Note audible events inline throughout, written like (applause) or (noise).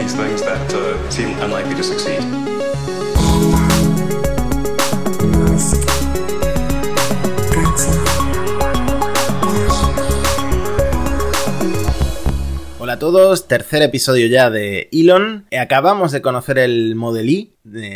these things that uh, seem unlikely to succeed. Hola a todos, tercer episodio ya de Elon. Acabamos de conocer el Model I,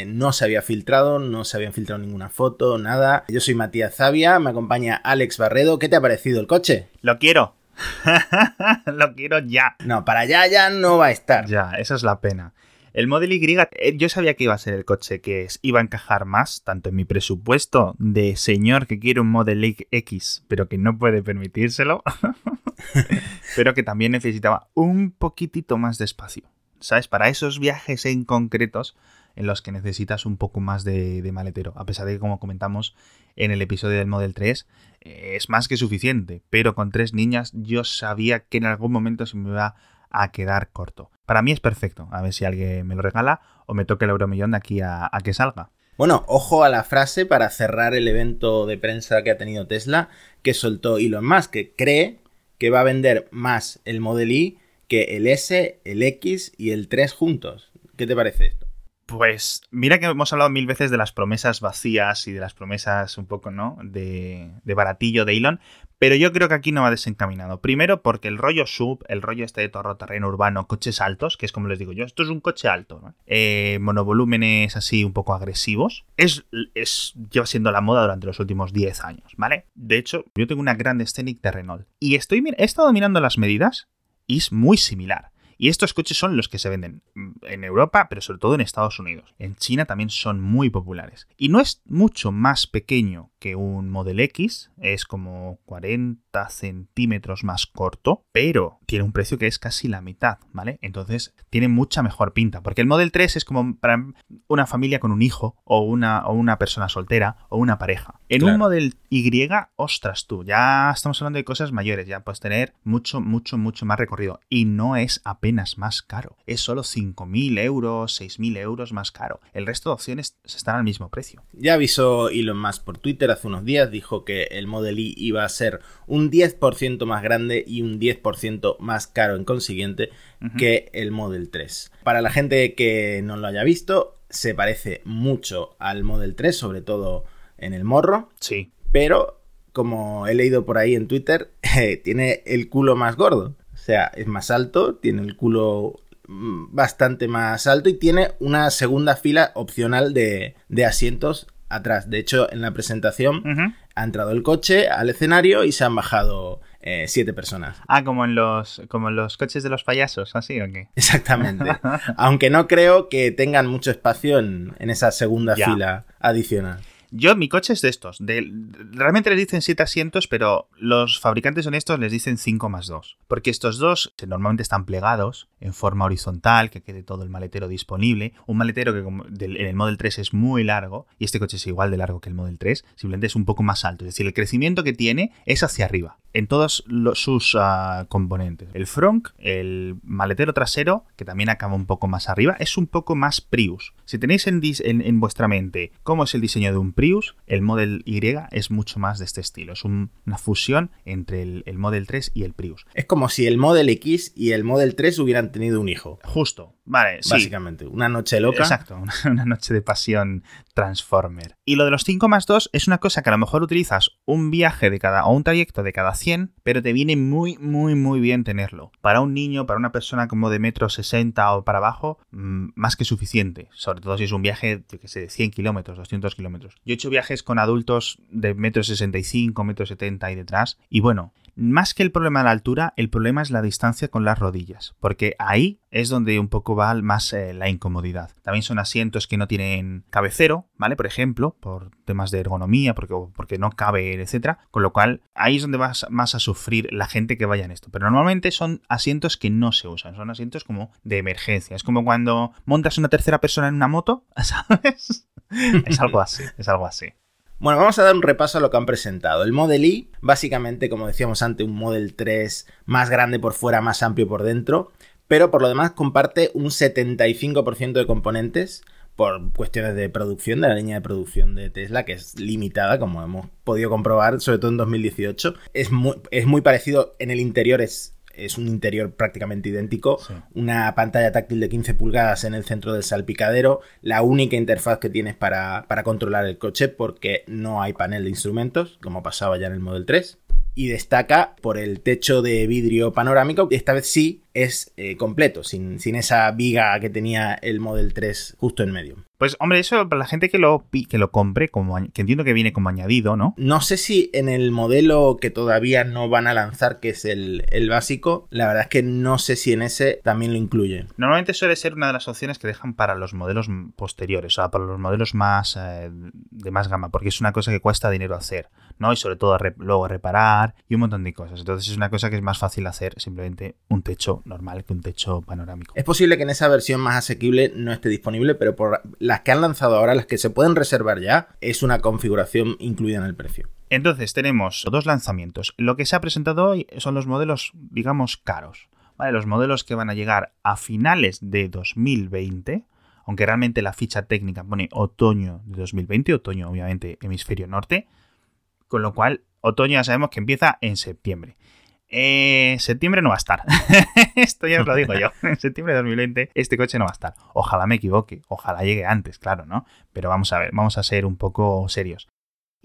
no se había filtrado, no se habían filtrado ninguna foto, nada. Yo soy Matías Zavia, me acompaña Alex Barredo. ¿Qué te ha parecido el coche? Lo quiero. (laughs) Lo quiero ya. No, para allá ya no va a estar. Ya, esa es la pena. El Model Y, eh, yo sabía que iba a ser el coche que iba a encajar más, tanto en mi presupuesto de señor que quiere un Model X, pero que no puede permitírselo, (laughs) pero que también necesitaba un poquitito más de espacio. ¿Sabes? Para esos viajes en concretos en los que necesitas un poco más de, maletero. A pesar de que, como comentamos en el episodio del Model 3, eh, es más que suficiente. Pero con tres niñas yo sabía que en algún momento se me iba a quedar corto. Para mí es perfecto. A ver si alguien me lo regala o me toque el euromillón de aquí a, que salga. Bueno, ojo a la frase para cerrar el evento de prensa que ha tenido Tesla, que soltó Elon Musk, que cree que va a vender más el Model Y que el S, el X y el 3 juntos. ¿Qué te parece esto? Pues mira que hemos hablado mil veces de las promesas vacías y de las promesas un poco, ¿no? De, de baratillo de Elon, pero yo creo que aquí no va desencaminado. Primero porque el rollo sub, el rollo este de terreno urbano, coches altos, que es como les digo yo, esto es un coche alto, ¿no? eh, monovolúmenes así un poco agresivos, es, es, lleva siendo la moda durante los últimos 10 años, ¿vale? De hecho, yo tengo una gran Scenic de Renault y estoy, he estado mirando las medidas y es muy similar. Y estos coches son los que se venden en Europa, pero sobre todo en Estados Unidos. En China también son muy populares. Y no es mucho más pequeño que un Model X, es como 40 centímetros más corto, pero tiene un precio que es casi la mitad, ¿vale? Entonces tiene mucha mejor pinta, porque el Model 3 es como para una familia con un hijo o una, o una persona soltera o una pareja. En un Model Y, ostras tú, ya estamos hablando de cosas mayores, ya puedes tener mucho, mucho, mucho más recorrido y no es apenas más caro, es solo 5.000 euros, 6.000 euros más caro. El resto de opciones están al mismo precio. Ya avisó Elon Musk por Twitter hace unos días dijo que el Model Y iba a ser un 10% más grande y un 10% más caro en consiguiente que el Model 3. Para la gente que no lo haya visto, se parece mucho al Model 3, sobre todo en el morro. Sí. Pero, como he leído por ahí en Twitter, (laughs) tiene el culo más gordo. O sea, es más alto, tiene el culo mm, bastante más alto y tiene una segunda fila opcional de, de asientos atrás. De hecho, en la presentación ha entrado el coche al escenario y se han bajado eh, siete personas. Ah, como en los como en los coches de los payasos, así o qué? (laughs) Exactamente. (laughs) Aunque no creo que tengan mucho espacio en, esa segunda fila adicional. Yo, mi coche es de estos. De, realmente les dicen 7 asientos, pero los fabricantes honestos les dicen 5 más 2. Porque estos dos normalmente están plegados en forma horizontal, que quede todo el maletero disponible. Un maletero que en el Model 3 es muy largo, y este coche es igual de largo que el Model 3, simplemente es un poco más alto. Es decir, el crecimiento que tiene es hacia arriba, en todos sus ah, componentes. El front, el maletero trasero, que también acaba un poco más arriba, es un poco más Prius. Si tenéis en, en vuestra mente cómo es el diseño de un Prius, el Model Y es mucho más de este estilo. Es una fusión entre el, Model 3 y el Prius. Es como si el Model X y el Model 3 hubieran tenido un hijo. Justo. Vale, Básicamente, una noche loca. Exacto, (laughs) una, noche de pasión Transformer. Y lo de los 5 más 2 es una cosa que a lo mejor utilizas un viaje de cada, o un trayecto de cada 100, pero te viene muy, muy, muy bien tenerlo. Para un niño, para una persona como de metro 60 o para abajo, mm, más que suficiente. Sobre todo si es un viaje, yo que sé, de 100 kilómetros, 200 kilómetros. Yo he hecho viajes con adultos de metro 65, metro 70 y detrás, y bueno, más que el problema de la altura, el problema es la distancia con las rodillas, porque ahí es donde un poco va más eh, la incomodidad. También son asientos que no tienen cabecero, ¿vale? Por ejemplo, por temas de ergonomía, porque, porque no cabe, etcétera. Con lo cual, ahí es donde vas más a sufrir la gente que vaya en esto. Pero normalmente son asientos que no se usan, son asientos como de emergencia. Es como cuando montas una tercera persona en una moto, (laughs) ¿sabes? es algo así, es algo así. Bueno, vamos a dar un repaso a lo que han presentado. El Model Y, básicamente, como decíamos antes, un Model 3 más grande por fuera, más amplio por dentro, pero por lo demás comparte un 75% de componentes por cuestiones de producción, de la línea de producción de Tesla, que es limitada, como hemos podido comprobar, sobre todo en 2018. Es muy, es muy parecido, en el interior es es un interior prácticamente idéntico, Sí. una pantalla táctil de 15 pulgadas en el centro del salpicadero, la única interfaz que tienes para, para controlar el coche porque no hay panel de instrumentos, como pasaba ya en el Model 3. Y destaca por el techo de vidrio panorámico, que esta vez sí es eh, completo, sin, sin esa viga que tenía el Model 3 justo en medio. Pues hombre, eso para la gente que lo, que lo compre, como, que entiendo que viene como añadido, ¿no? No sé si en el modelo que todavía no van a lanzar, que es el, el básico, la verdad es que no sé si en ese también lo incluye. Normalmente suele ser una de las opciones que dejan para los modelos posteriores, o sea, para los modelos más eh, de más gama, porque es una cosa que cuesta dinero hacer, ¿no? Y sobre todo re- luego reparar y un montón de cosas. Entonces es una cosa que es más fácil hacer simplemente un techo normal que un techo panorámico. Es posible que en esa versión más asequible no esté disponible, pero por las que han lanzado ahora, las que se pueden reservar ya, es una configuración incluida en el precio. Entonces tenemos dos lanzamientos. Lo que se ha presentado hoy son los modelos, digamos, caros. ¿vale? Los modelos que van a llegar a finales de 2020, aunque realmente la ficha técnica pone otoño de 2020, otoño obviamente hemisferio norte, con lo cual otoño ya sabemos que empieza en septiembre. Eh, septiembre no va a estar. (laughs) Esto ya os lo digo yo. (laughs) En septiembre de 2020 este coche no va a estar. Ojalá me equivoque. Ojalá llegue antes, claro, ¿no? Pero vamos a ver, vamos a ser un poco serios.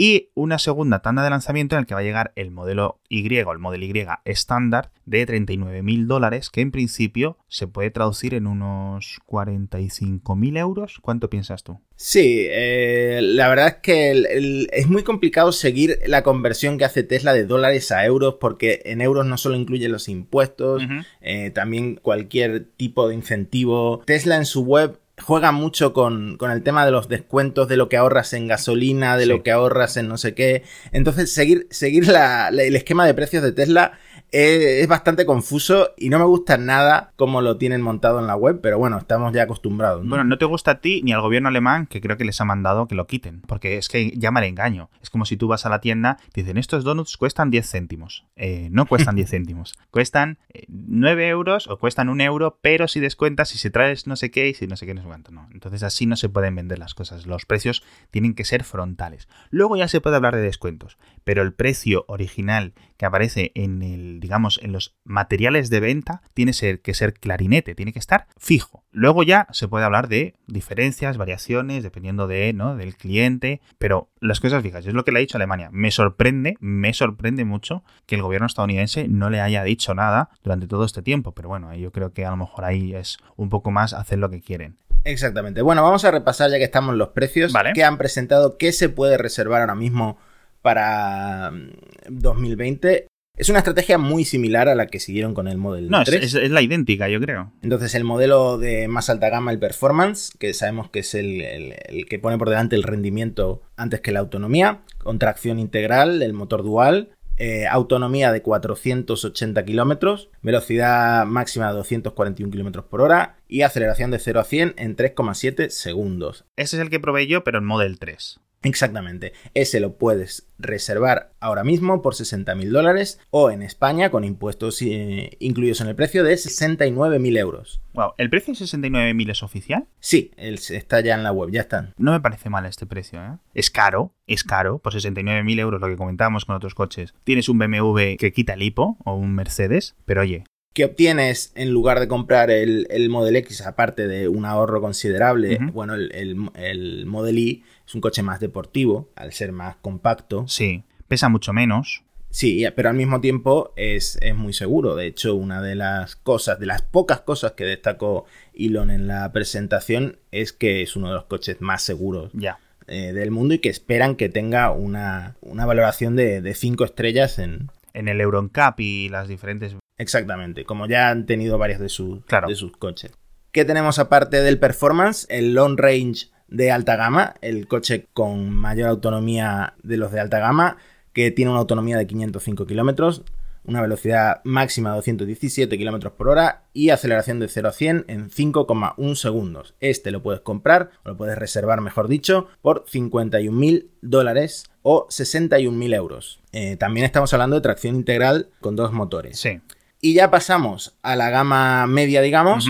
Y una segunda tanda de lanzamiento en el que va a llegar el modelo Y el modelo Y estándar de 39.000 dólares, que en principio se puede traducir en unos 45.000 euros. ¿Cuánto piensas tú? Sí, eh, la verdad es que el- el- es muy complicado seguir la conversión que hace Tesla de dólares a euros, porque en euros no solo incluye los impuestos, eh, también cualquier tipo de incentivo. Tesla en su web juega mucho con, con el tema de los descuentos, de lo que ahorras en gasolina, de Sí. lo que ahorras en no sé qué. Entonces, seguir, seguir la- la- el esquema de precios de Tesla es bastante confuso y no me gusta nada cómo lo tienen montado en la web, pero bueno, estamos ya acostumbrados. ¿no? Bueno, no te gusta a ti ni al gobierno alemán, que creo que les ha mandado que lo quiten, porque es que llama el engaño. Es como si tú vas a la tienda y dicen, estos donuts cuestan 10 céntimos. Eh, no cuestan 10 (laughs) céntimos, cuestan eh, 9 euros o cuestan un euro, pero si descuentas, si se traes no sé qué y si no sé qué, no sé cuánto, no. Entonces así no se pueden vender las cosas. Los precios tienen que ser frontales. Luego ya se puede hablar de descuentos, pero el precio original que aparece en el, digamos, en los materiales de venta tiene que ser clarinete, tiene que estar fijo. Luego ya se puede hablar de diferencias, variaciones, dependiendo de, ¿no? del cliente, pero las cosas fijas, es lo que le ha dicho Alemania. Me sorprende, me sorprende mucho que el gobierno estadounidense no le haya dicho nada durante todo este tiempo, pero bueno, yo creo que a lo mejor ahí es un poco más hacer lo que quieren. Exactamente. Bueno, vamos a repasar ya que estamos los precios Vale. que han presentado, qué se puede reservar ahora mismo para mm, 2020. Es una estrategia muy similar a la que siguieron con el Model No, es, 3. es- es la idéntica, yo creo. Entonces el modelo de más alta gama, el Performance, que sabemos que es el, el- el que pone por delante el rendimiento antes que la autonomía, con tracción integral, el motor dual, eh, autonomía de 480 kilómetros, velocidad máxima de 241 kilómetros por hora y aceleración de 0 a 100 en 3,7 segundos. Ese es el que probé yo, pero en Model 3. Exactamente. Ese lo puedes reservar ahora mismo por 60 mil dólares o en España con impuestos eh, incluidos en el precio de 69 mil euros. Wow, ¿el precio de 69.000 es oficial? Sí, está ya en la web, ya están. No me parece mal este precio, ¿eh? Es caro, es caro, por 69.000 euros, lo que comentábamos con otros coches. Tienes un BMW que quita el hipo, o un Mercedes, pero oye, ¿Qué obtienes en lugar de comprar el, el Model X, aparte de un ahorro considerable? Bueno, el, el, el Model Y es un coche más deportivo, al ser más compacto. sí, pesa mucho menos. Sí, pero al mismo tiempo es, es muy seguro. De hecho, una de las cosas, de las pocas cosas que destacó Elon en la presentación es que es uno de los coches más seguros Ya. eh, del mundo y que esperan que tenga una, una valoración de 5 estrellas en... En el Euro NCAP y las diferentes... Exactamente, como ya han tenido varios de, sus Claro. de sus coches. ¿Qué tenemos aparte del performance? El long range de alta gama, el coche con mayor autonomía de los de alta gama, que tiene una autonomía de 505 kilómetros, una velocidad máxima de 217 kilómetros por hora y aceleración de 0 a 100 en 5,1 segundos. Este lo puedes comprar, o lo puedes reservar, mejor dicho, por 51 mil dólares o 61 mil euros. Eh, también estamos hablando de tracción integral con dos motores. Sí. Y ya pasamos a la gama media, digamos.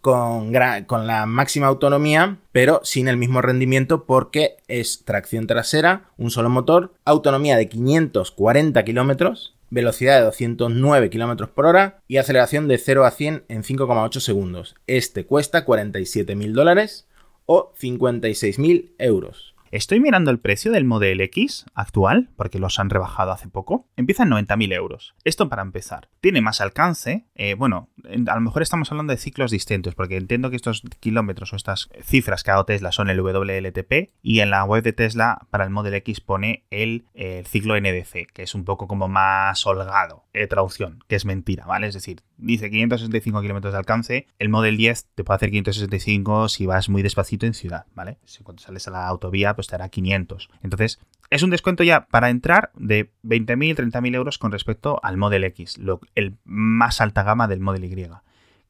Con, la máxima autonomía, pero sin el mismo rendimiento porque es tracción trasera, un solo motor, autonomía de 540 kilómetros, velocidad de 209 km por hora y aceleración de 0 a 100 en 5,8 segundos. Este cuesta 47.000 dólares o 56.000 euros. Estoy mirando el precio del Model X actual, porque los han rebajado hace poco. Empieza en 90.000 euros. Esto para empezar. Tiene más alcance. Eh, bueno, a lo mejor estamos hablando de ciclos distintos, porque entiendo que estos kilómetros o estas cifras que ha dado Tesla son el WLTP y en la web de Tesla para el Model X pone el, ciclo NDC, que es un poco como más holgado. de traducción, que es mentira, ¿vale? Es decir, dice 565 kilómetros de alcance. El Model 10 te puede hacer 565 si vas muy despacito en ciudad, ¿vale? Si cuando sales a la autovía, pues te hará 500. Entonces, es un descuento ya para entrar de 20.000, 30.000 euros con respecto al Model X, el más alta gama del Model Y.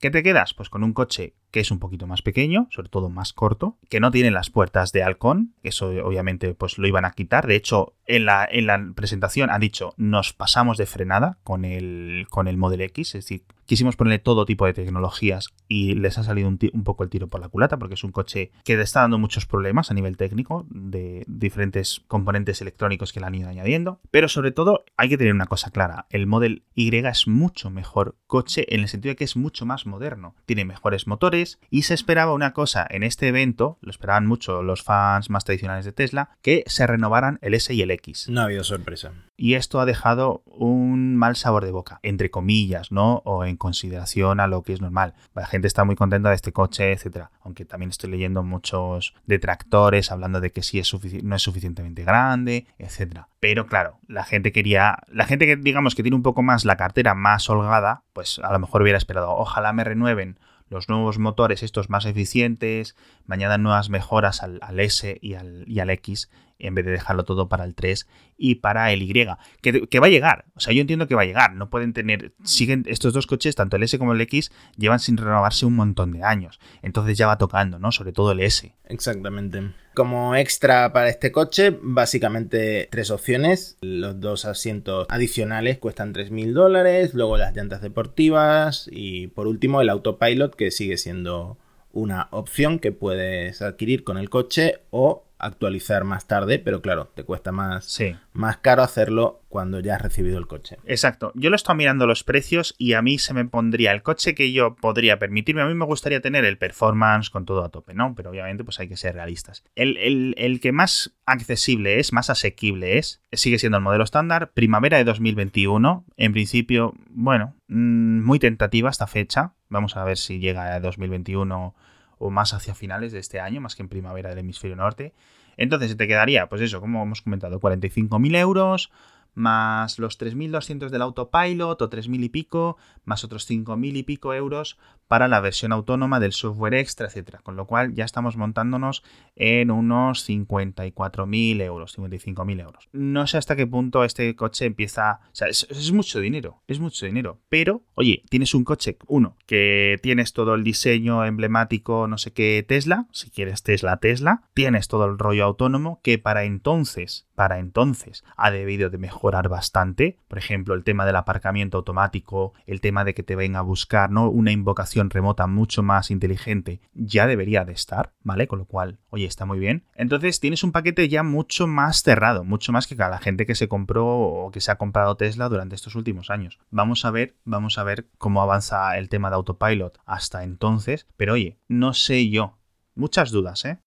¿Qué te quedas? Pues con un coche que es un poquito más pequeño, sobre todo más corto, que no tiene las puertas de halcón, eso obviamente pues lo iban a quitar. De hecho, en la, en la presentación ha dicho, nos pasamos de frenada con el, con el Model X, es decir, quisimos ponerle todo tipo de tecnologías y les ha salido un, poco el tiro por la culata porque es un coche que está dando muchos problemas a nivel técnico de diferentes componentes electrónicos que le han ido añadiendo. Pero sobre todo hay que tener una cosa clara, el Model Y es mucho mejor coche en el sentido de que es mucho más moderno, tiene mejores motores y se esperaba una cosa en este evento, lo esperaban mucho los fans más tradicionales de Tesla, que se renovaran el S y el X. No ha habido sorpresa. Y esto ha dejado un mal sabor de boca, entre comillas, ¿no? O en consideración a lo que es normal. La gente está muy contenta de este coche, etcétera. Aunque también estoy leyendo muchos detractores hablando de que sí es no es suficientemente grande, etcétera. Pero claro, la gente quería, la gente que digamos que tiene un poco más la cartera más holgada, pues a lo mejor hubiera esperado, ojalá me renueven los nuevos motores, estos más eficientes, me añadan nuevas mejoras al, S y al, y al X en vez de dejarlo todo para el 3 y para el Y, que, va a llegar, o sea, yo entiendo que va a llegar, no pueden tener, siguen estos dos coches, tanto el S como el X, llevan sin renovarse un montón de años, entonces ya va tocando, ¿no? Sobre todo el S. Exactamente. Como extra para este coche, básicamente tres opciones. Los dos asientos adicionales cuestan 3.000 dólares, luego las llantas deportivas y por último el autopilot que sigue siendo una opción que puedes adquirir con el coche o actualizar más tarde, pero claro, te cuesta más, más caro hacerlo cuando ya has recibido el coche. Exacto. Yo lo he estado mirando los precios y a mí se me pondría el coche que yo podría permitirme. A mí me gustaría tener el performance con todo a tope, ¿no? Pero obviamente pues hay que ser realistas. El, el que más accesible es, más asequible es, sigue siendo el modelo estándar, primavera de 2021. En principio, bueno, mm, muy tentativa esta fecha. Vamos a ver si llega a 2021 o más hacia finales de este año, más que en primavera del hemisferio norte. Entonces se te quedaría, pues eso, como hemos comentado, 45.000 euros, más los 3.200 del autopilot o 3.000 y pico, más otros 5.000 y pico euros para la versión autónoma del software extra, etcétera. Con lo cual ya estamos montándonos en unos 54.000 euros, 55.000 euros. No sé hasta qué punto este coche empieza... O sea, es, mucho dinero, es mucho dinero. Pero, oye, tienes un coche, uno, que tienes todo el diseño emblemático, no sé qué, Tesla, si quieres Tesla, Tesla, tienes todo el rollo autónomo que para entonces, para entonces, ha debido de mejorar bastante. Por ejemplo, el tema del aparcamiento automático, el tema de que te venga a buscar, ¿no? Una invocación remota mucho más inteligente ya debería de estar, ¿vale? Con lo cual, oye, está muy bien. Entonces tienes un paquete ya mucho más cerrado, mucho más que la gente que se compró o que se ha comprado Tesla durante estos últimos años. Vamos a ver, vamos a ver cómo avanza el tema de autopilot hasta entonces, pero oye, no sé yo. Muchas dudas, ¿eh?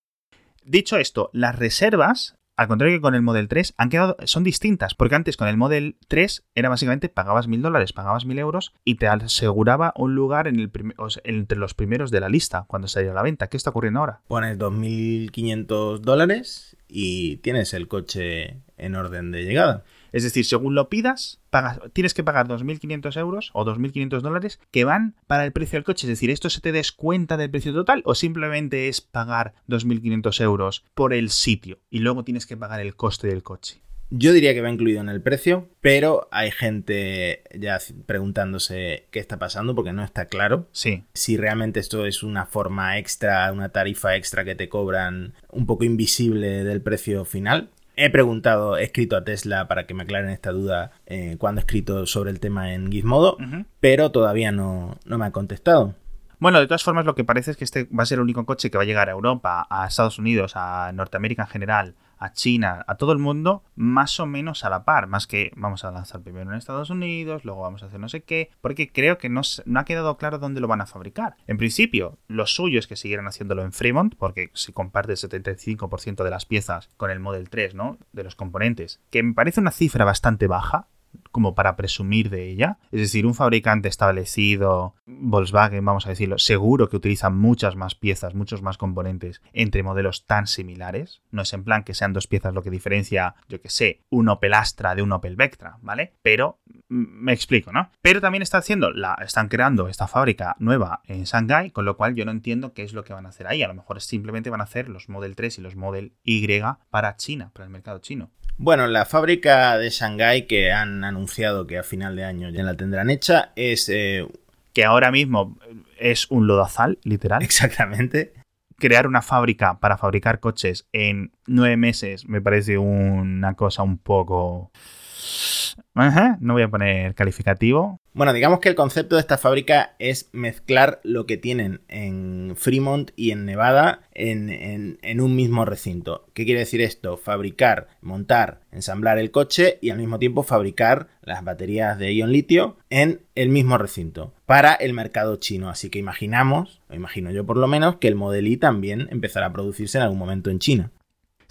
Dicho esto, las reservas al contrario que con el Model 3, han quedado, son distintas, porque antes con el Model 3 era básicamente pagabas mil dólares, pagabas mil euros y te aseguraba un lugar en el entre los primeros de la lista cuando saliera a la venta. ¿Qué está ocurriendo ahora? Pones 2.500 dólares y tienes el coche en orden de llegada. Es decir, según lo pidas, pagas, tienes que pagar 2.500 euros o 2.500 dólares que van para el precio del coche. Es decir, ¿esto se te descuenta del precio total o simplemente es pagar 2.500 euros por el sitio y luego tienes que pagar el coste del coche? Yo diría que va incluido en el precio, pero hay gente ya preguntándose qué está pasando porque no está claro. Sí. Si realmente esto es una forma extra, una tarifa extra que te cobran un poco invisible del precio final. He preguntado, he escrito a Tesla para que me aclaren esta duda eh, cuando he escrito sobre el tema en Gizmodo, pero todavía no, no me ha contestado. Bueno, de todas formas, lo que parece es que este va a ser el único coche que va a llegar a Europa, a Estados Unidos, a Norteamérica en general, a China, a todo el mundo, más o menos a la par. Más que vamos a lanzar primero en Estados Unidos, luego vamos a hacer no sé qué, porque creo que no, no ha quedado claro dónde lo van a fabricar. En principio, lo suyo es que siguieran haciéndolo en Fremont, porque se comparte el 75% de las piezas con el Model 3, ¿no? De los componentes, que me parece una cifra bastante baja como para presumir de ella. Es decir, un fabricante establecido, Volkswagen, vamos a decirlo, seguro que utiliza muchas más piezas, muchos más componentes entre modelos tan similares. No es en plan que sean dos piezas lo que diferencia, yo que sé, un Opel Astra de un Opel Vectra, ¿vale? Pero mm, me explico, ¿no? Pero también está haciendo, la, están creando esta fábrica nueva en Shanghai, con lo cual yo no entiendo qué es lo que van a hacer ahí. A lo mejor simplemente van a hacer los Model 3 y los Model Y para China, para el mercado chino. Bueno, la fábrica de Shanghái que han anunciado que a final de año ya la tendrán hecha es... Eh, que ahora mismo es un lodazal, literal. (laughs) Exactamente. Crear una fábrica para fabricar coches en nueve meses me parece una cosa un poco... no voy a poner calificativo. Bueno, digamos que el concepto de esta fábrica es mezclar lo que tienen en Fremont y en Nevada en, un mismo recinto. ¿Qué quiere decir esto? Fabricar, montar, ensamblar el coche y al mismo tiempo fabricar las baterías de ion litio en el mismo recinto para el mercado chino. Así que imaginamos, o imagino yo por lo menos, que el Model I también empezará a producirse en algún momento en China.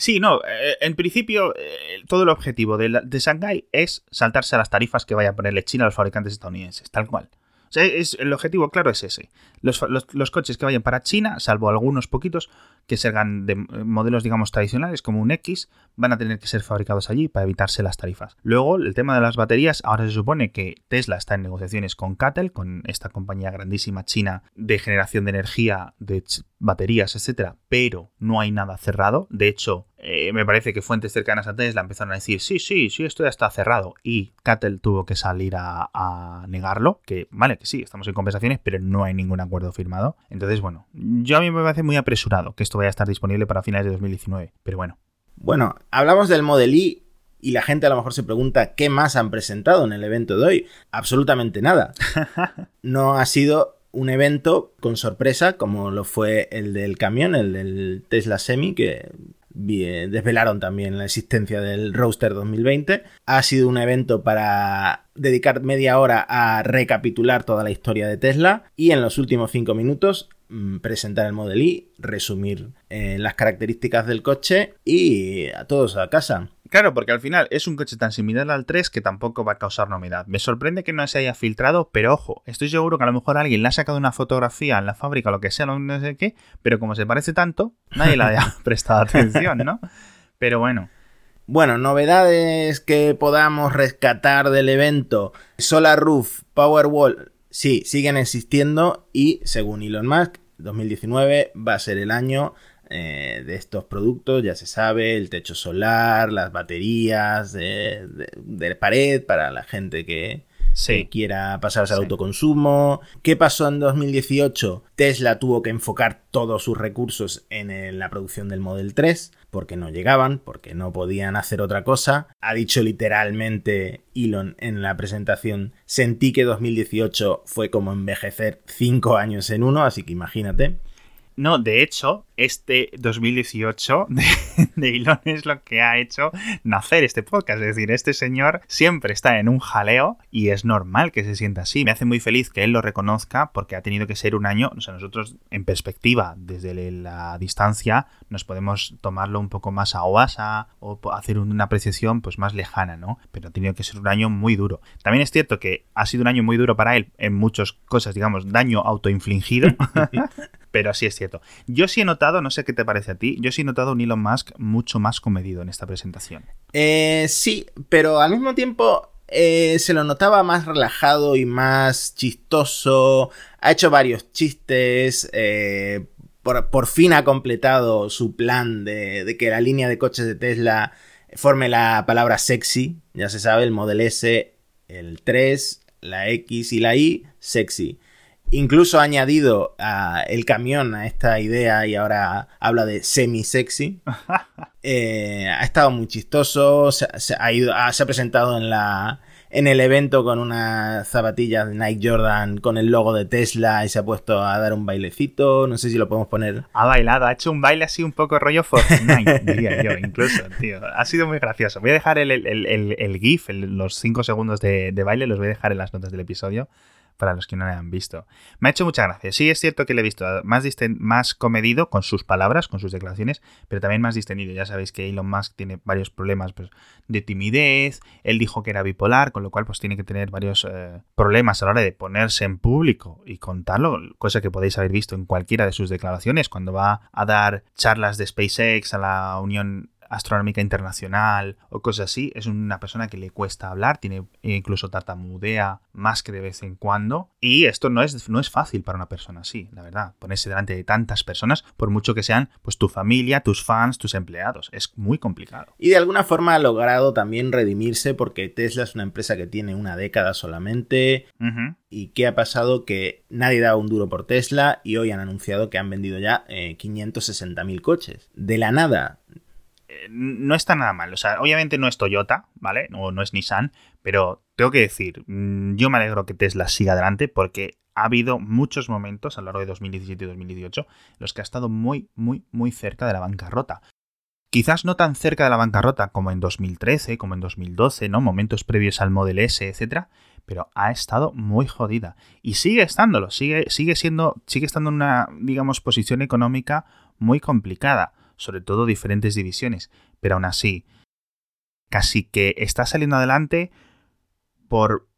Sí, no, eh, en principio eh, todo el objetivo de, de Shanghai es saltarse a las tarifas que vaya a ponerle China a los fabricantes estadounidenses, tal cual. O sea, es, el objetivo claro es ese. Los, coches que vayan para China, salvo algunos poquitos que sean de modelos, digamos, tradicionales, como un X, van a tener que ser fabricados allí para evitarse las tarifas. Luego, el tema de las baterías, ahora se supone que Tesla está en negociaciones con CATL, con esta compañía grandísima china de generación de energía, de baterías, etcétera, pero no hay nada cerrado. De hecho, eh, me parece que fuentes cercanas a Tesla empezaron a decir, sí, sí, sí, esto ya está cerrado. Y Cattle tuvo que salir a, negarlo, que vale, que sí, estamos en conversaciones, pero no hay acuerdo firmado. Entonces, bueno, yo a mí me parece muy apresurado que esto vaya a estar disponible para finales de 2019, pero bueno. Bueno, hablamos del Model I y la gente a lo mejor se pregunta qué más han presentado en el evento de hoy. Absolutamente nada. (laughs) No ha sido un evento con sorpresa como lo fue el del camión, el del Tesla Semi, que desvelaron también la existencia del Roaster 2020. Ha sido un evento para dedicar media hora a recapitular toda la historia de Tesla y en los últimos cinco minutos mm, presentar el Model I, resumir eh, las características del coche y a todos a casa. Claro, porque al final es un coche tan similar al 3 que tampoco va a causar novedad. Me sorprende que no se haya filtrado, pero ojo, estoy seguro que a lo mejor alguien le ha sacado una fotografía en la fábrica o lo que sea, no sé qué, pero como se parece tanto, nadie le haya (laughs) (laughs) prestado atención, ¿no? Pero bueno. Bueno, novedades que podamos rescatar del evento. Solar Roof, Powerwall, sí, siguen existiendo y según Elon Musk, 2019 va a ser el año eh, de estos productos, ya se sabe, el techo solar, las baterías de, pared para la gente que, quiera pasarse al autoconsumo. ¿Qué pasó en 2018? Tesla tuvo que enfocar todos sus recursos en la producción del Model 3 porque no llegaban, porque no podían hacer otra cosa. Ha dicho literalmente Elon en la presentación, sentí que 2018 fue como envejecer 5 años en uno, así que imagínate. No, de hecho, este 2018 (laughs) de, Elon es lo que ha hecho nacer este podcast. Es decir, este señor siempre está en un jaleo y es normal que se sienta así. Me hace muy feliz que él lo reconozca porque ha tenido que ser un año, o sea, nosotros en perspectiva, desde la distancia, nos podemos tomarlo un poco más a oasa o hacer una apreciación pues más lejana, ¿no? Pero ha tenido que ser un año muy duro. También es cierto que ha sido un año muy duro para él en muchas cosas, digamos, daño autoinfligido. (laughs) pero así es cierto. Yo sí he notado, no sé qué te parece a ti, yo sí he notado un Elon Musk mucho más comedido en esta presentación. Eh, sí, pero al mismo tiempo eh, se lo notaba más relajado y más chistoso. Ha hecho varios chistes. Eh, por, fin ha completado su plan de, de, que la línea de coches de Tesla forme la palabra sexy. Ya se sabe, el Model S, el 3, la X y la Y, sexy. Incluso ha añadido el camión a esta idea y ahora habla de semi-sexy. (laughs) Eh, ha estado muy chistoso, se, ha, ido, se ha presentado en la, en el evento con una zapatilla de Nike Jordan con el logo de Tesla y se ha puesto a dar un bailecito. No sé si lo podemos poner. Ha bailado, ha hecho un baile así un poco rollo Fortnite, (laughs) diría yo, incluso, tío. Ha sido muy gracioso. Voy a dejar el, el, GIF, los 5 segundos de, de baile, los voy a dejar en las notas del episodio para los que no le han visto. Me ha hecho mucha gracia. Sí, es cierto que le he visto más, más comedido con sus palabras, con sus declaraciones, pero también más distendido. Ya sabéis que Elon Musk tiene varios problemas pues, de timidez. Él dijo que era bipolar, con lo cual pues tiene que tener varios eh, problemas a la hora de ponerse en público y contarlo, cosa que podéis haber visto en cualquiera de sus declaraciones cuando va a dar charlas de SpaceX a la Unión astronómica internacional o cosas así. Es una persona que le cuesta hablar, tiene incluso tartamudea más que de vez en cuando. Y esto no es, no es fácil para una persona así, la verdad. Ponerse delante de tantas personas, por mucho que sean pues tu familia, tus fans, tus empleados. Es muy complicado. Y de alguna forma ha logrado también redimirse porque Tesla es una empresa que tiene una década solamente. ¿Y qué ha pasado? Que nadie da un duro por Tesla y hoy han anunciado que han vendido ya eh, 560.000 coches. De la nada, no está nada mal. O sea, obviamente no es Toyota, ¿vale? O no es Nissan, pero tengo que decir, mm, yo me alegro que Tesla siga adelante porque ha habido muchos momentos a lo largo de 2017 y 2018 en los que ha estado muy, muy, muy cerca de la bancarrota. Quizás no tan cerca de la bancarrota como en 2013, como en 2012, ¿no? Momentos previos al Model S, etcétera, pero ha estado muy jodida. Y sigue estándolo, sigue, sigue siendo, sigue estando en una, digamos, posición económica muy complicada sobre todo diferentes divisiones, pero aún así, casi que está saliendo adelante por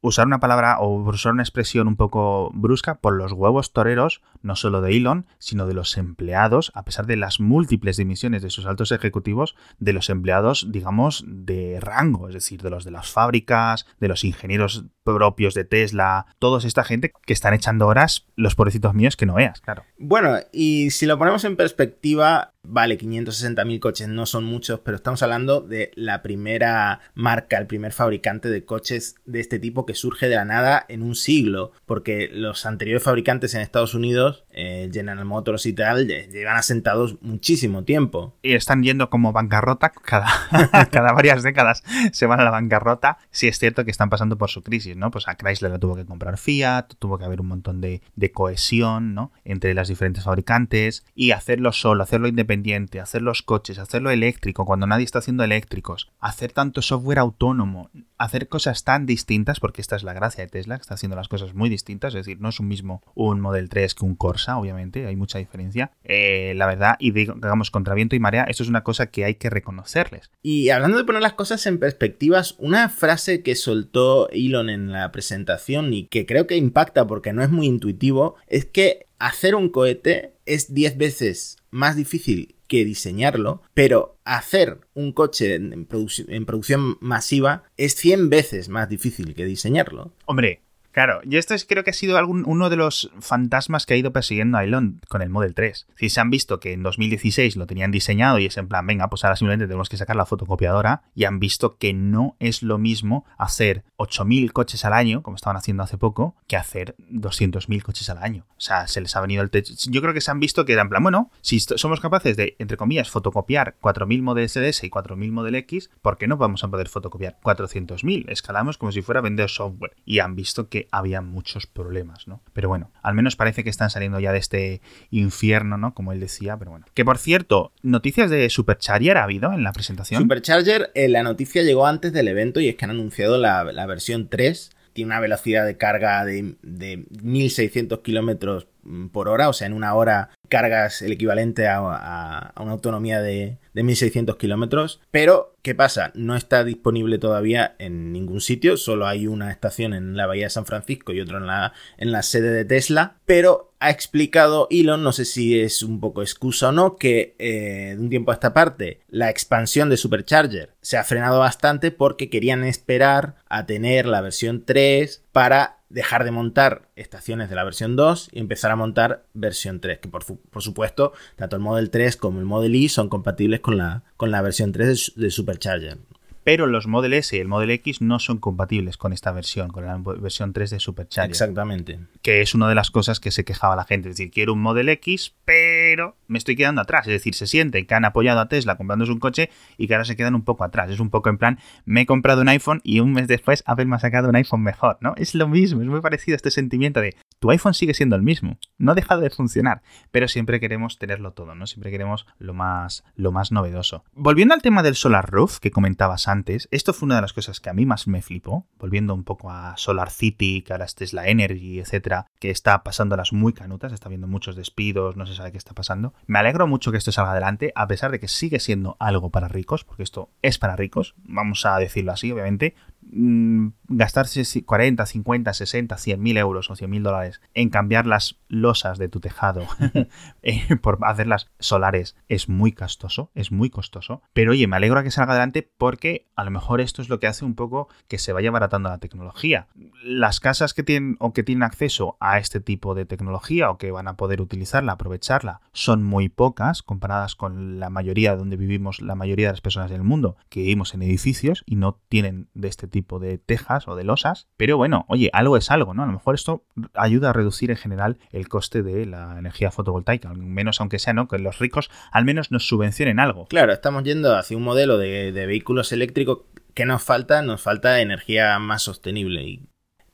usar una palabra o usar una expresión un poco brusca por los huevos toreros, no solo de Elon, sino de los empleados, a pesar de las múltiples dimisiones de sus altos ejecutivos, de los empleados, digamos, de rango, es decir, de los de las fábricas, de los ingenieros propios de Tesla, toda esta gente que están echando horas, los pobrecitos míos que no veas, claro. Bueno, y si lo ponemos en perspectiva, vale, 560.000 coches no son muchos, pero estamos hablando de la primera marca, el primer fabricante de coches de este tipo surge de la nada en un siglo, porque los anteriores fabricantes en Estados Unidos, eh, General Motors y tal, llevan asentados muchísimo tiempo. Y están yendo como bancarrota cada, (laughs) cada varias décadas, se van a la bancarrota, si es cierto que están pasando por su crisis, ¿no? Pues a Chrysler la tuvo que comprar Fiat, tuvo que haber un montón de, cohesión, ¿no? Entre las diferentes fabricantes y hacerlo solo, hacerlo independiente, hacer los coches, hacerlo eléctrico cuando nadie está haciendo eléctricos, hacer tanto software autónomo, hacer cosas tan distintas, porque esta es la gracia de Tesla, que está haciendo las cosas muy distintas, es decir, no es un mismo un Model 3 que un Corsa, obviamente, hay mucha diferencia. Eh, la verdad, y digamos, contra viento y marea, esto es una cosa que hay que reconocerles. Y hablando de poner las cosas en perspectivas, una frase que soltó Elon en la presentación y que creo que impacta porque no es muy intuitivo, es que hacer un cohete es 10 veces más difícil que diseñarlo, pero hacer un coche en, producción masiva es 100 veces más difícil que diseñarlo. Hombre, Claro, y esto es, creo que ha sido algún, uno de los fantasmas que ha ido persiguiendo a Elon con el Model 3. Si se han visto que en 2016 lo tenían diseñado y es en plan, venga, pues ahora simplemente tenemos que sacar la fotocopiadora, y han visto que no es lo mismo hacer 8.000 coches al año, como estaban haciendo hace poco, que hacer 200.000 coches al año. O sea, se les ha venido el techo. Yo creo que se han visto que en plan, bueno, si somos capaces de, entre comillas, fotocopiar 4.000 Model S y 4.000 Model X, ¿por qué no vamos a poder fotocopiar 400.000? Escalamos como si fuera vender software. Y han visto que había muchos problemas, ¿no? Pero bueno, al menos parece que están saliendo ya de este infierno, ¿no? Como él decía, pero bueno. Que por cierto, noticias de Supercharger ha habido en la presentación. Supercharger, eh, la noticia llegó antes del evento y es que han anunciado la, versión 3 tiene una velocidad de carga de, de 1600 kilómetros por hora, o sea, en una hora cargas el equivalente a, una autonomía de, de 1600 kilómetros. Pero, ¿qué pasa? No está disponible todavía en ningún sitio, solo hay una estación en la Bahía de San Francisco y otra en la, en la sede de Tesla. Pero ha explicado Elon, no sé si es un poco excusa o no, que eh, de un tiempo a esta parte la expansión de Supercharger se ha frenado bastante porque querían esperar a tener la versión 3 para dejar de montar estaciones de la versión 2 y empezar a montar versión 3, que por, supuesto, tanto el Model 3 como el Model Y son compatibles con la, con la versión 3 de, Supercharger. Pero los Model S y el Model X no son compatibles con esta versión, con la versión 3 de Supercharger. Exactamente. Que es una de las cosas que se quejaba la gente. Es decir, quiero un Model X, pero me estoy quedando atrás. Es decir, se siente que han apoyado a Tesla comprándose un coche y que ahora se quedan un poco atrás. Es un poco en plan, me he comprado un iPhone y un mes después Apple me ha sacado un iPhone mejor, ¿no? Es lo mismo, es muy parecido a este sentimiento de tu iPhone sigue siendo el mismo, no ha dejado de funcionar, pero siempre queremos tenerlo todo, ¿no? Siempre queremos lo más, lo más novedoso. Volviendo al tema del Solar Roof que comentabas antes, esto fue una de las cosas que a mí más me flipó, volviendo un poco a Solar City, que ahora es Tesla Energy, etcétera, que está pasando las muy canutas, está viendo muchos despidos, no se sabe qué está pasando. Me alegro mucho que esto salga adelante, a pesar de que sigue siendo algo para ricos, porque esto es para ricos, vamos a decirlo así, obviamente. Mm, gastarse 40, 50, 60, 100 mil euros o 100 mil dólares en cambiar las losas de tu tejado (laughs) eh, por hacerlas solares es muy costoso, es muy costoso. Pero oye, me alegro a que salga adelante porque a lo mejor esto es lo que hace un poco que se vaya baratando la tecnología. Las casas que tienen o que tienen acceso a este tipo de tecnología o que van a poder utilizarla, aprovecharla, son muy pocas comparadas con la mayoría donde vivimos la mayoría de las personas del mundo que vivimos en edificios y no tienen de este tipo de tejas o de losas. Pero bueno, oye, algo es algo, ¿no? A lo mejor esto ayuda a reducir en general el coste de la energía fotovoltaica, al menos aunque sea, ¿no? Que los ricos al menos nos subvencionen algo. Claro, estamos yendo hacia un modelo de, de vehículos eléctricos que nos falta, nos falta energía más sostenible y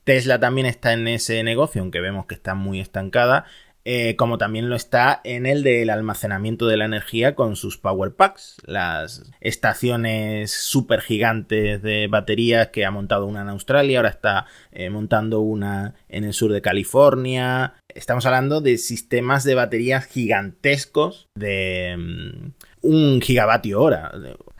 Tesla también está en ese negocio, aunque vemos que está muy estancada eh, como también lo está en el del almacenamiento de la energía con sus Power Packs, las estaciones super gigantes de baterías que ha montado una en Australia, ahora está eh, montando una en el sur de California. Estamos hablando de sistemas de baterías gigantescos de mm, un gigavatio hora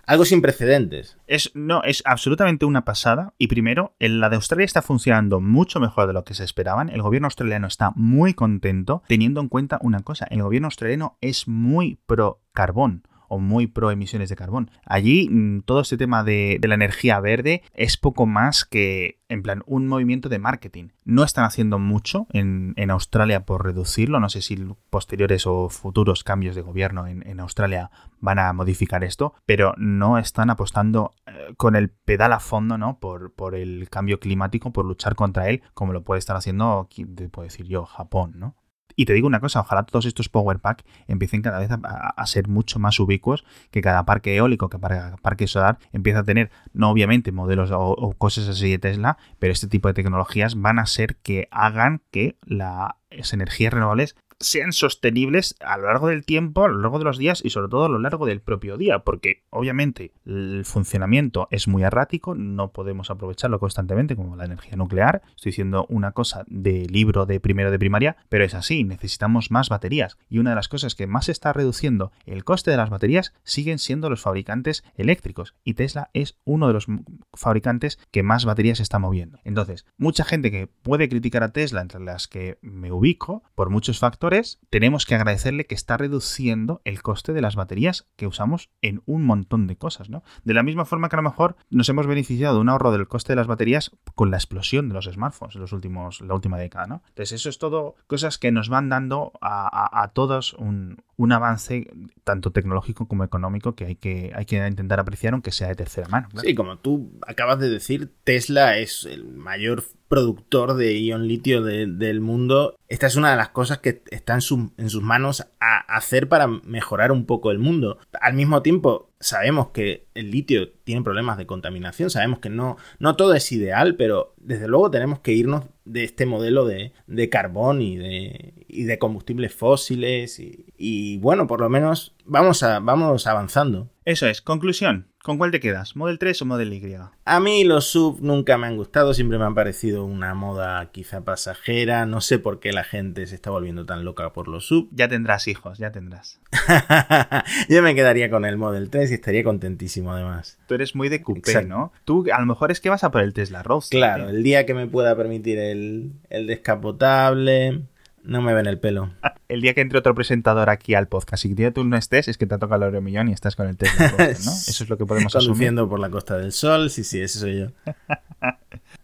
algo sin precedentes. Es, no, es absolutamente una pasada. Y primero, la de Australia está funcionando mucho mejor de lo que se esperaban. El gobierno australiano está muy contento, teniendo en cuenta una cosa: el gobierno australiano es muy pro carbón o muy pro emisiones de carbón. Allí mm, todo este tema de, la energía verde es poco más que, en plan, un movimiento de marketing. No están haciendo mucho en, Australia por reducirlo. No sé si posteriores o futuros cambios de gobierno en, Australia van a modificar esto, pero no están apostando eh, con el pedal a fondo, ¿no? Por, por el cambio climático, por luchar contra él, como lo puede estar haciendo, puedo decir yo, Japón, ¿no? Y te digo una cosa, ojalá todos estos Power Pack empiecen cada vez a, ser mucho más ubicuos, que cada parque eólico, que cada parque solar empiece a tener, no obviamente modelos o, cosas así de Tesla, pero este tipo de tecnologías van a ser que hagan que las energías renovables sean sostenibles a lo largo del tiempo, a lo largo de los días y sobre todo a lo largo del propio día, porque obviamente el funcionamiento es muy errático, no podemos aprovecharlo constantemente como la energía nuclear. Estoy diciendo una cosa de libro de primero de primaria, pero es así, necesitamos más baterías y una de las cosas que más está reduciendo el coste de las baterías siguen siendo los fabricantes eléctricos y Tesla es uno de los fabricantes que más baterías está moviendo. Entonces, mucha gente que puede criticar a Tesla, entre las que me ubico, por muchos factores, tenemos que agradecerle que está reduciendo el coste de las baterías que usamos en un montón de cosas, ¿no? De la misma forma que a lo mejor nos hemos beneficiado de un ahorro del coste de las baterías con la explosión de los smartphones en los últimos, la última década, ¿no? Entonces, eso es todo cosas que nos van dando a, todos un, avance tanto tecnológico como económico que hay que, hay que intentar apreciar aunque sea de tercera mano. Sí, como tú acabas de decir, Tesla es el mayor productor de ion litio del mundo. Esta es una de las cosas que está en, en sus manos a hacer para mejorar un poco el mundo. Al mismo tiempo, sabemos que el litio tiene problemas de contaminación, sabemos que no, no todo es ideal, pero desde luego tenemos que irnos de este modelo de, carbón y de, y de combustibles fósiles y, bueno, por lo menos vamos, a, vamos avanzando. Eso es, conclusión. ¿Con cuál te quedas? ¿Model 3 o Model Y? A mí los sub nunca me han gustado, siempre me han parecido una moda quizá pasajera. No sé por qué la gente se está volviendo tan loca por los sub. Ya tendrás hijos, ya tendrás. (laughs) Yo me quedaría con el Model 3 y estaría contentísimo además. Tú eres muy de coupé, ¿no? Tú a lo mejor es que vas a por el Tesla Roadster. Claro, el día que me pueda permitir el, el descapotable no me ven el pelo. El día que entre otro presentador aquí al podcast y que tú no estés, es que te toca el millón y estás con el Tesla, ¿no? (laughs) Eso es lo que podemos Conduciendo por la Costa del Sol, sí, sí, ese soy yo. (laughs)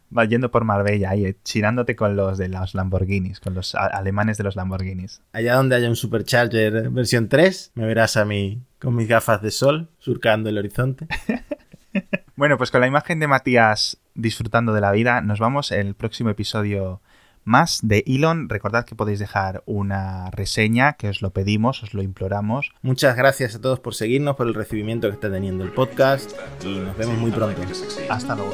Vas yendo por Marbella ahí, chirándote con los de los Lamborghinis, con los alemanes de los Lamborghinis. Allá donde haya un Supercharger versión 3, me verás a mí con mis gafas de sol, surcando el horizonte. (laughs) Bueno, pues con la imagen de Matías disfrutando de la vida, nos vamos el próximo episodio más de Elon. Recordad que podéis dejar una reseña, que os lo pedimos, os lo imploramos. Muchas gracias a todos por seguirnos, por el recibimiento que está teniendo el podcast y nos vemos muy pronto. Hasta luego.